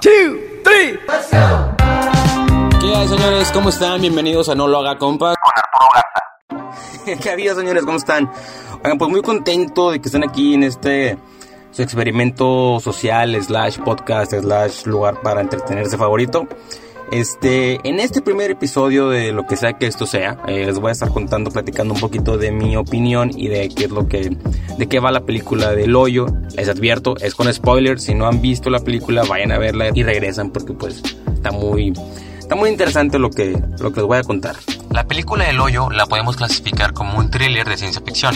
two, three. ¿Qué hay, señores? ¿Cómo están? Bienvenidos a No Lo Haga Compa. Con Arturo Garza. ¿Qué había, señores? ¿Cómo están? Oigan, pues muy contento de que estén aquí en este su experimento social, slash podcast, slash lugar para entretenerse favorito. Este, en este primer episodio de lo que sea que esto sea, eh, les voy a estar contando, platicando un poquito de mi opinión y de qué es lo que, de qué va la película del hoyo. Les advierto, es con spoilers. Si no han visto la película, vayan a verla y regresan porque pues está muy, está muy interesante lo que, lo que les voy a contar. La película del hoyo la podemos clasificar como un thriller de ciencia ficción.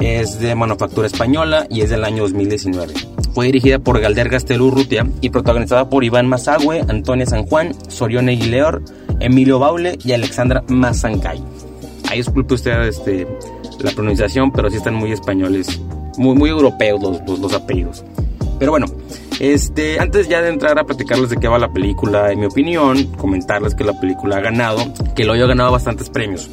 Es de manufactura española y es del año 2019. Fue dirigida por Galder Gastelurrutia y protagonizada por Iván Mazagüe, Antonia San Juan, Sorione Guileor, Emilio Baule y Alexandra Mazancay. Ahí disculpe usted este, la pronunciación, pero sí están muy españoles, muy, muy europeos los, los, apellidos. Pero bueno, este, antes ya de entrar a platicarles de qué va la película, en mi opinión, comentarles que la película ha ganado, que el hoyo ha ganado bastantes premios.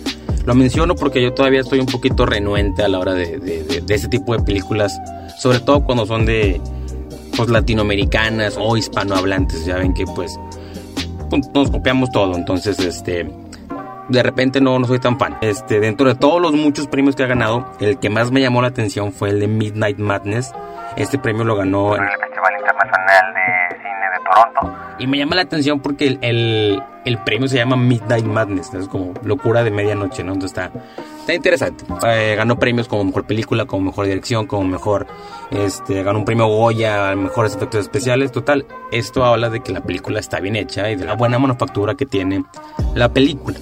Lo menciono porque yo todavía estoy un poquito renuente a la hora de, de, ese tipo de películas sobre todo cuando son de pues, latinoamericanas o hispanohablantes, ya ven que pues, pues nos copiamos todo, entonces este de repente no, no soy tan fan. Este, dentro de todos los muchos premios que ha ganado, el que más me llamó la atención fue el de Midnight Madness. Este premio lo ganó en el Festival Internacional de Y me llama la atención porque el, el, premio se llama Midnight Madness, es como locura de medianoche, ¿no? Entonces está, está interesante. Eh, ganó premios como mejor película, como mejor dirección, como mejor. Este, ganó un premio Goya, mejores efectos especiales. Total, esto habla de que la película está bien hecha y de la buena manufactura que tiene la película.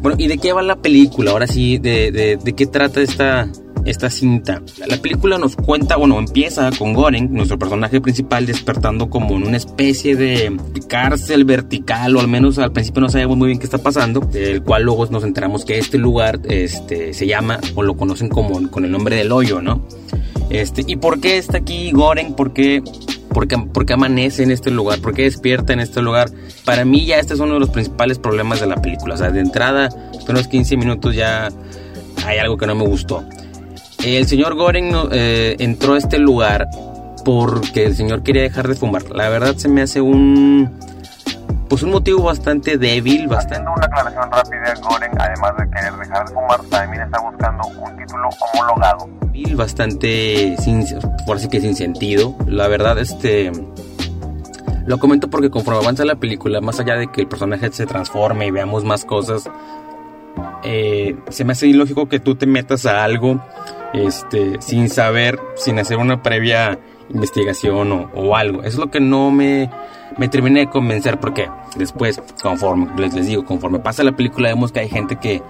Bueno, ¿y de qué va la película? Ahora sí, ¿de, de, de qué trata esta, esta cinta? La película nos cuenta, bueno, empieza con Goren, nuestro personaje principal, despertando como en una especie de cárcel vertical, o al menos al principio no sabemos muy bien qué está pasando, del cual luego nos enteramos que este lugar este, se llama, o lo conocen como con el nombre del hoyo, ¿no? Este, ¿Y por qué está aquí Goren? ¿Por qué ¿Por qué, amanece en este lugar? ¿Por qué despierta en este lugar? Para mí ya este es uno de los principales problemas de la película. O sea, de entrada, unos 15 minutos ya hay algo que no me gustó. El señor Goren eh, entró a este lugar porque el señor quería dejar de fumar. La verdad se me hace un pues un motivo bastante débil, bastante... Haciendo una aclaración rápida, Goren, además de querer dejar de fumar, también está buscando un título homologado. Bastante, sin, por así que sin sentido. La verdad, este... Lo comento porque conforme avanza la película, más allá de que el personaje se transforme y veamos más cosas, eh, se me hace ilógico que tú te metas a algo este, sin saber, sin hacer una previa investigación o, o algo. Eso es lo que no me me terminé de convencer porque después, conforme les, les digo, conforme pasa la película, vemos que hay gente que,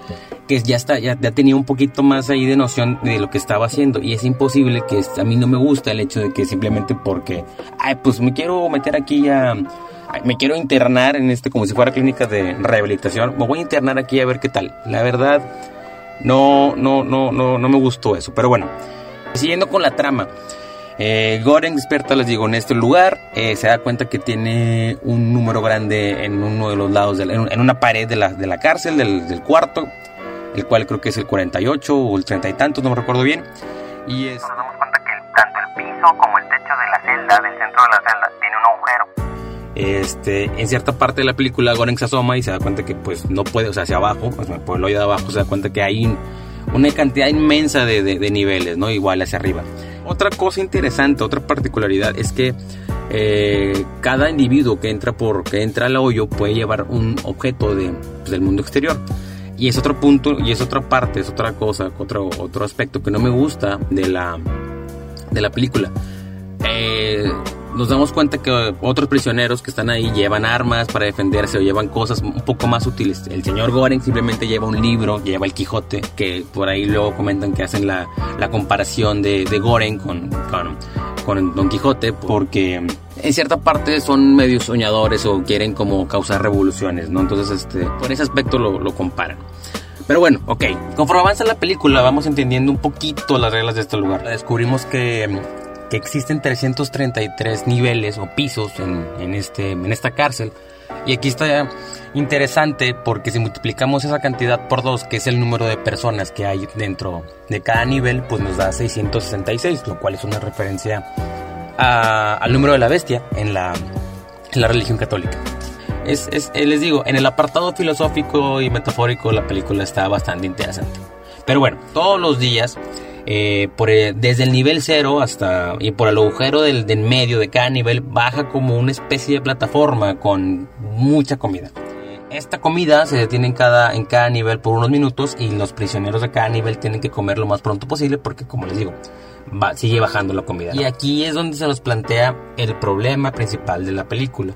que ya está, ya, ya, tenía un poquito más ahí de noción de lo que estaba haciendo. Y es imposible que a mí no me gusta el hecho de que simplemente porque, ay, pues me quiero meter aquí a. Me quiero internar en este, como si fuera clínica de rehabilitación. Me voy a internar aquí a ver qué tal. La verdad, no, no, no, no, no me gustó eso. Pero bueno, siguiendo con la trama. Eh, Goren despierta, les digo, en este lugar. Eh, se da cuenta que tiene un número grande en uno de los lados, de la, en una pared de la, de la cárcel, del, del, cuarto, el cual creo que es el 48 o el 30 y tantos, no me recuerdo bien. Y es... Nos damos cuenta que tanto el piso como el techo de la celda, del centro de la celda. Este, en cierta parte de la película Goren se asoma y se da cuenta que pues no puede, o sea, hacia abajo, pues, por el hoyo de abajo se da cuenta que hay una cantidad inmensa de, de, de niveles, ¿no? Igual hacia arriba. Otra cosa interesante, otra particularidad es que eh, cada individuo que entra por que entra al hoyo puede llevar un objeto de, pues, del mundo exterior. Y es otro punto, y es otra parte, es otra cosa, otro, otro aspecto que no me gusta de la, de la película. Eh, nos damos cuenta que otros prisioneros que están ahí llevan armas para defenderse o llevan cosas un poco más útiles. El señor Goren simplemente lleva un libro, lleva el Quijote, que por ahí luego comentan que hacen la, la comparación de, de Goren con, con, con, Don Quijote, porque en cierta parte son medio soñadores o quieren como causar revoluciones, ¿no? Entonces, este, por ese aspecto lo, lo comparan. Pero bueno, ok. Conforme avanza la película, vamos entendiendo un poquito las reglas de este lugar. Descubrimos que que existen 333 niveles o pisos en, en, este, en esta cárcel. Y aquí está interesante porque si multiplicamos esa cantidad por dos, que es el número de personas que hay dentro de cada nivel, pues nos da 666, lo cual es una referencia a, al número de la bestia en la, la religión católica. Es, es, eh, les digo, en el apartado filosófico y metafórico la película está bastante interesante. Pero bueno, todos los días, eh, por desde el nivel cero hasta y por el agujero del, del medio de cada nivel, baja como una especie de plataforma con mucha comida. Esta comida se detiene en cada, en cada nivel por unos minutos y los prisioneros de cada nivel tienen que comer lo más pronto posible porque, como les digo, va, sigue bajando la comida. Y aquí es donde se nos plantea el problema principal de la película,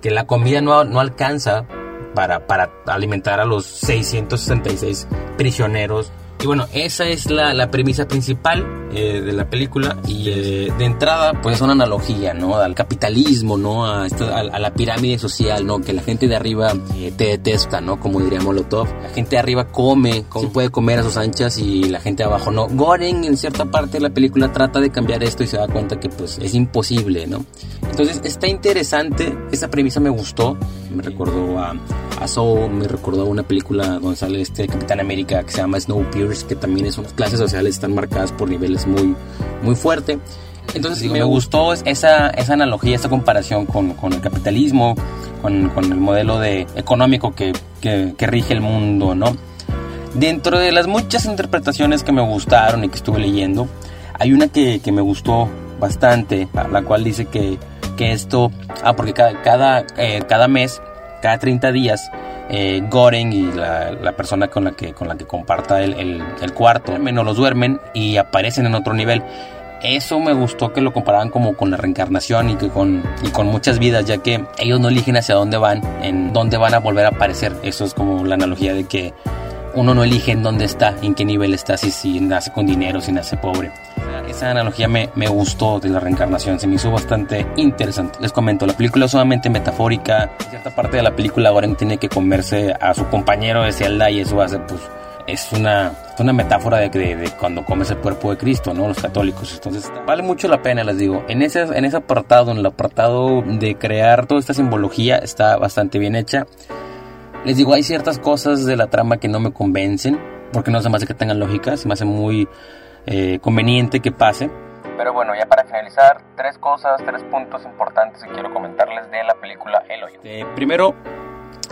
que la comida no, no alcanza para, para alimentar a los 666 prisioneros y bueno, esa es la, la premisa principal eh, de la película y eh, de entrada pues es una analogía, ¿no? Al capitalismo, ¿no? A, a, la pirámide social, ¿no? Que la gente de arriba eh, te detesta, ¿no? Como diría Molotov. La gente de arriba come, sí puede comer a sus anchas y la gente de abajo no. Goren en cierta parte de la película trata de cambiar esto y se da cuenta que pues es imposible, ¿no? Entonces está interesante, esa premisa me gustó, me recordó a, Soul, me recordó a una película donde sale este Capitán América que se llama Snowpiercer, que también es unas clases sociales están marcadas por niveles muy, muy fuerte. Entonces me gustó esa, esa analogía, esa comparación con, con el capitalismo, con, con, el modelo de, económico que, que, que rige el mundo, ¿no? Dentro de las muchas interpretaciones que me gustaron y que estuve leyendo, hay una que, que me gustó bastante, la cual dice que, que esto, ah, porque cada, cada, eh, cada mes cada 30 días eh, Goren y la, persona con la que, con la que comparta el, el, cuarto menos los duermen y aparecen en otro nivel. Eso me gustó que lo comparaban como con la reencarnación y que con, y con muchas vidas, ya que ellos no eligen hacia dónde van, en dónde van a volver a aparecer. Eso es como la analogía de que uno no elige en dónde está, en qué nivel está, si, si nace con dinero, si nace pobre. Esa analogía me, me, gustó de la reencarnación, se me hizo bastante interesante. Les comento, la película es sumamente metafórica. En cierta parte de la película, Goren tiene que comerse a su compañero de celda y eso hace, pues, es una, una metáfora de, de, de, cuando comes el cuerpo de Cristo, ¿no? Los católicos. Entonces, vale mucho la pena, les digo. En ese, en ese apartado, en el apartado de crear toda esta simbología, está bastante bien hecha. Les digo, hay ciertas cosas de la trama que no me convencen, porque no se me hace que tengan lógica, se me hace muy eh, conveniente que pase. Pero bueno, ya para finalizar, tres cosas, tres puntos importantes que quiero comentarles de la película El Hoyo. Eh, primero,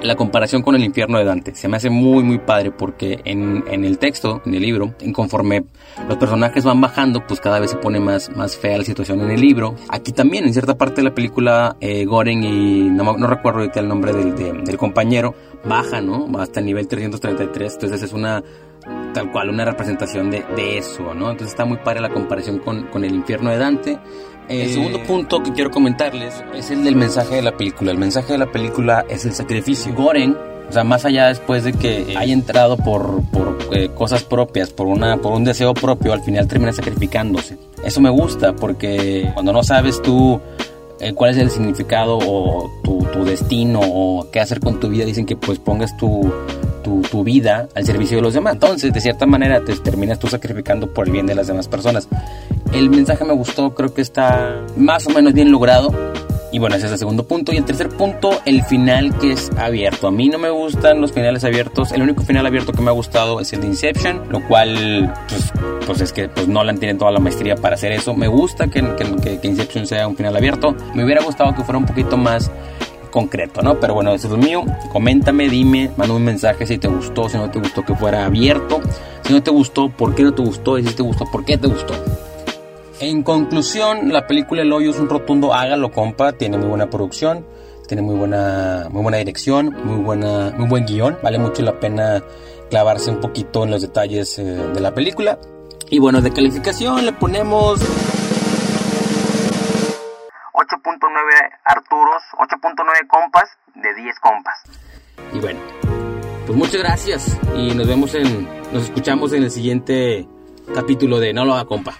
la comparación con el infierno de Dante. Se me hace muy, muy padre porque en, en, el texto, en el libro, conforme los personajes van bajando, pues cada vez se pone más, más fea la situación en el libro. Aquí también, en cierta parte de la película, eh, Goren y no, no recuerdo ahorita el nombre del, del compañero, baja, ¿no? Hasta el nivel 333. Entonces es una tal cual una representación de, de, eso, ¿no? Entonces está muy padre la comparación con, con el infierno de Dante. El segundo punto que quiero comentarles es el del mensaje de la película. El mensaje de la película es el sacrificio. Goren, o sea, más allá después de que haya entrado por, por eh, cosas propias, por, una, por un deseo propio, al final termina sacrificándose. Eso me gusta porque cuando no sabes tú eh, cuál es el significado o tu, tu, destino o qué hacer con tu vida, dicen que pues pongas tu, tu, tu, vida al servicio de los demás. Entonces, de cierta manera, te terminas tú sacrificando por el bien de las demás personas. El mensaje me gustó, creo que está más o menos bien logrado. Y bueno, ese es el segundo punto. Y el tercer punto, el final que es abierto. A mí no me gustan los finales abiertos. El único final abierto que me ha gustado es el de Inception, lo cual, pues, pues es que pues Nolan tiene toda la maestría para hacer eso. Me gusta que, que, que Inception sea un final abierto. Me hubiera gustado que fuera un poquito más concreto, ¿no? Pero bueno, eso es lo mío. Coméntame, dime, manda un mensaje si te gustó, si no te gustó que fuera abierto. Si no te gustó, ¿por qué no te gustó? Y si te gustó, ¿por qué te gustó? En conclusión, la película El Hoyo es un rotundo hágalo, compa. Tiene muy buena producción, tiene muy buena, muy buena dirección, muy, buena, muy buen guion. Vale mucho la pena clavarse un poquito en los detalles eh, de la película. Y bueno, de calificación le ponemos 8.9 Arturos, 8.9 compas de 10 compas. Y bueno, pues muchas gracias y nos vemos en, nos escuchamos en el siguiente capítulo de No lo haga compa.